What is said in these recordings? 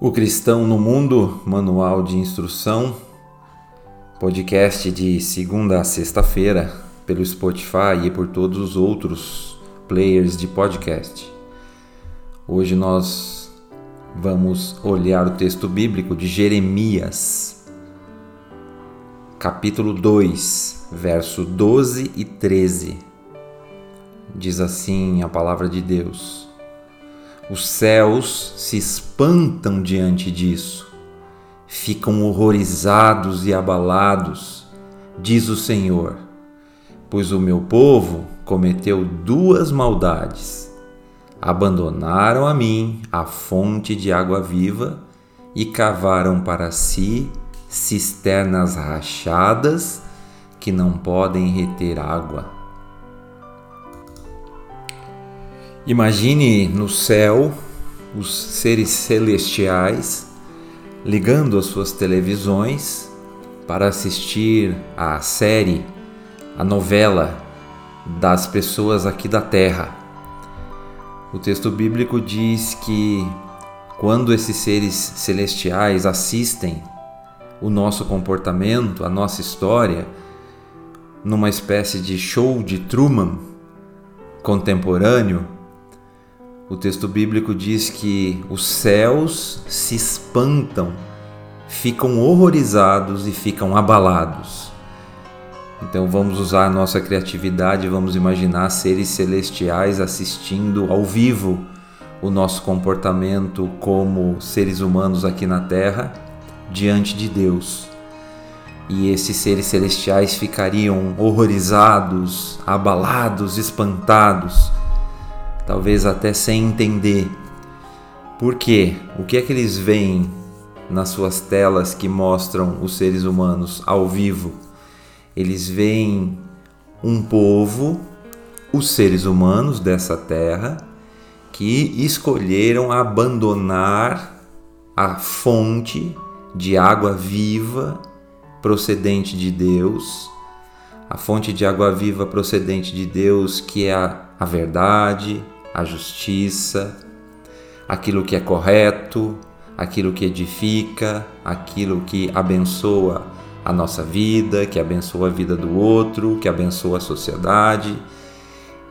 O Cristão no Mundo, Manual de Instrução, podcast de segunda a sexta-feira, pelo Spotify e por todos os outros players de podcast. Hoje nós vamos olhar o texto bíblico de Jeremias, capítulo 2, verso 12 e 13. Diz assim a palavra de Deus. Os céus se espantam diante disso, ficam horrorizados e abalados, diz o Senhor, pois o meu povo cometeu duas maldades. Abandonaram a mim a fonte de água viva e cavaram para si cisternas rachadas que não podem reter água. Imagine no céu os seres celestiais ligando as suas televisões para assistir a série, a novela das pessoas aqui da Terra. O texto bíblico diz que quando esses seres celestiais assistem o nosso comportamento, a nossa história, numa espécie de show de Truman contemporâneo, o texto bíblico diz que os céus se espantam, ficam horrorizados e ficam abalados. Então vamos usar a nossa criatividade, vamos imaginar seres celestiais assistindo ao vivo o nosso comportamento como seres humanos aqui na Terra diante de Deus. E esses seres celestiais ficariam horrorizados, abalados, espantados talvez até sem entender. Por quê? O que é que eles veem nas suas telas que mostram os seres humanos ao vivo? Eles veem um povo, os seres humanos dessa terra, que escolheram abandonar a fonte de água viva procedente de Deus, a fonte de água viva procedente de Deus, que é a, a verdade, a justiça, aquilo que é correto, aquilo que edifica, aquilo que abençoa a nossa vida, que abençoa a vida do outro, que abençoa a sociedade.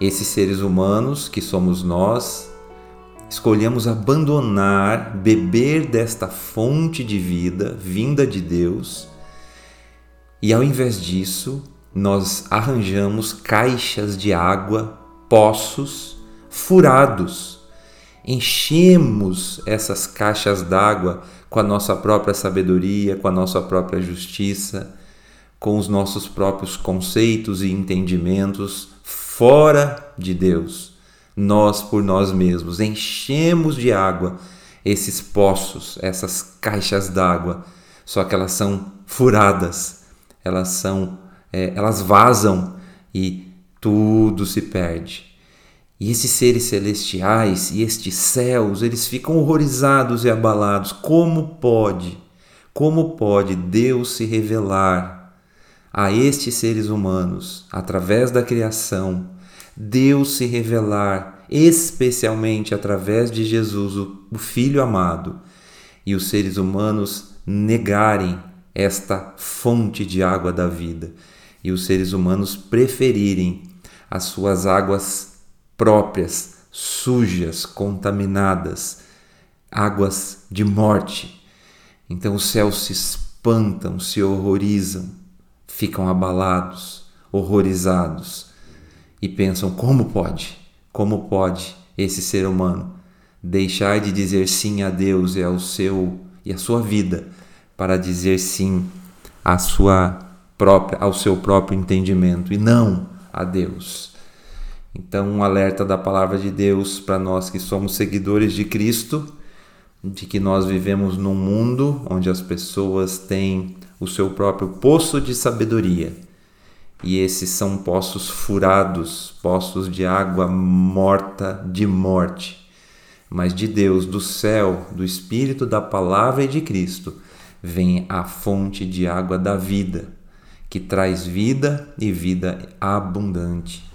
Esses seres humanos que somos nós, escolhemos abandonar, beber desta fonte de vida vinda de Deus, e ao invés disso, nós arranjamos caixas de água, poços furados. Enchemos essas caixas d'água com a nossa própria sabedoria, com a nossa própria justiça, com os nossos próprios conceitos e entendimentos fora de Deus. Nós por nós mesmos enchemos de água esses poços, essas caixas d'água, só que elas são furadas, elas são, é, elas vazam e tudo se perde. E esses seres celestiais e estes céus, eles ficam horrorizados e abalados. Como pode? Como pode Deus se revelar a estes seres humanos através da criação? Deus se revelar especialmente através de Jesus, o Filho amado, e os seres humanos negarem esta fonte de água da vida, e os seres humanos preferirem as suas águas próprias, sujas, contaminadas, águas de morte. Então os céus se espantam, se horrorizam, ficam abalados, horrorizados e pensam: como pode? Como pode esse ser humano deixar de dizer sim a Deus e ao seu e à sua vida para dizer sim à sua própria ao seu próprio entendimento e não a Deus? Então, um alerta da palavra de Deus para nós que somos seguidores de Cristo, de que nós vivemos num mundo onde as pessoas têm o seu próprio poço de sabedoria. E esses são poços furados, poços de água morta de morte. Mas de Deus, do céu, do Espírito da palavra e de Cristo, vem a fonte de água da vida, que traz vida e vida abundante.